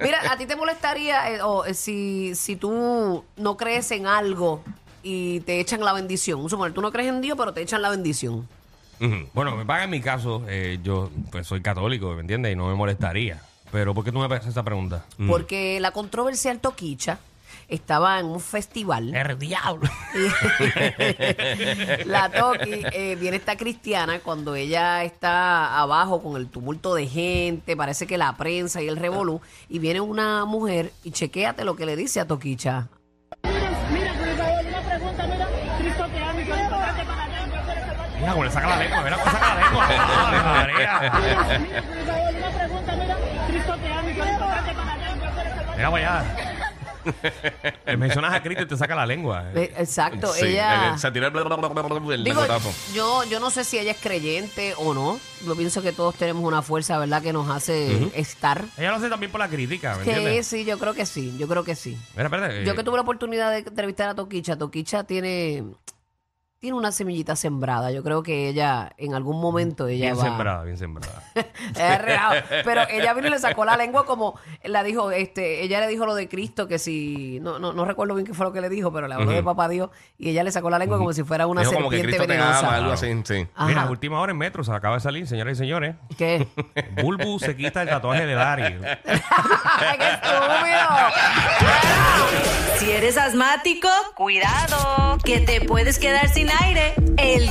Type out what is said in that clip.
Mira, ¿a ti te molestaría eh, o, eh, si, si tú no crees en algo y te echan la bendición? Suponer, tú no crees en Dios, pero te echan la bendición. Ujú. Bueno, me paga en mi caso, eh, yo pues soy católico, ¿me entiendes? Y no me molestaría. Pero ¿por qué tú me haces esa pregunta? Porque la controversia del Toquicha estaba en un festival. El diablo. la Toki eh, viene esta cristiana cuando ella está abajo con el tumulto de gente, parece que la prensa y el revolú, y viene una mujer y chequéate lo que le dice a Toquicha. Mira, mira, por favor, una pregunta, mira, Cristo te ama y que es importante para ti, yo quiero salvarte. Mira cómo le saca la lengua, mira cómo le saca la lengua. María. Mira, por favor, una pregunta, mira, Cristo te ama y que es importante para ti, yo quiero salvarte. Mira para allá. Eh, Mencionas a Cristo y te saca la lengua. Eh, Exacto, Sí, ella... eh, Se tiró el, el Digo, yo, yo no sé si ella es creyente o no. Yo pienso que todos tenemos una fuerza, ¿verdad?, que nos hace estar. Ella lo hace también por la crítica, ¿me Sí, entiendes? sí, yo creo que sí, yo creo que sí. Mira, espérate. Yo eh, que tuve la oportunidad de entrevistar a Toquicha, Toquicha tiene, tiene una semillita sembrada. Yo creo que ella, en algún momento, ella Bien va... sembrada, bien sembrada. Es real. Pero ella vino y le sacó la lengua como la dijo, este, ella le dijo lo de Cristo que si, no, no, no recuerdo bien qué fue lo que le dijo, pero le habló de papá Dios y ella le sacó la lengua como si fuera una Dijo como que serpiente Cristo te venenosa. ama, algo así, sí. Ajá. Mira, última hora en Metro, se acaba de salir, señoras y señores. ¿Qué? Bulbu se quita el tatuaje de Dari. ¡Ay, qué estúpido! Eres asmático, cuidado, que te puedes quedar sin aire. El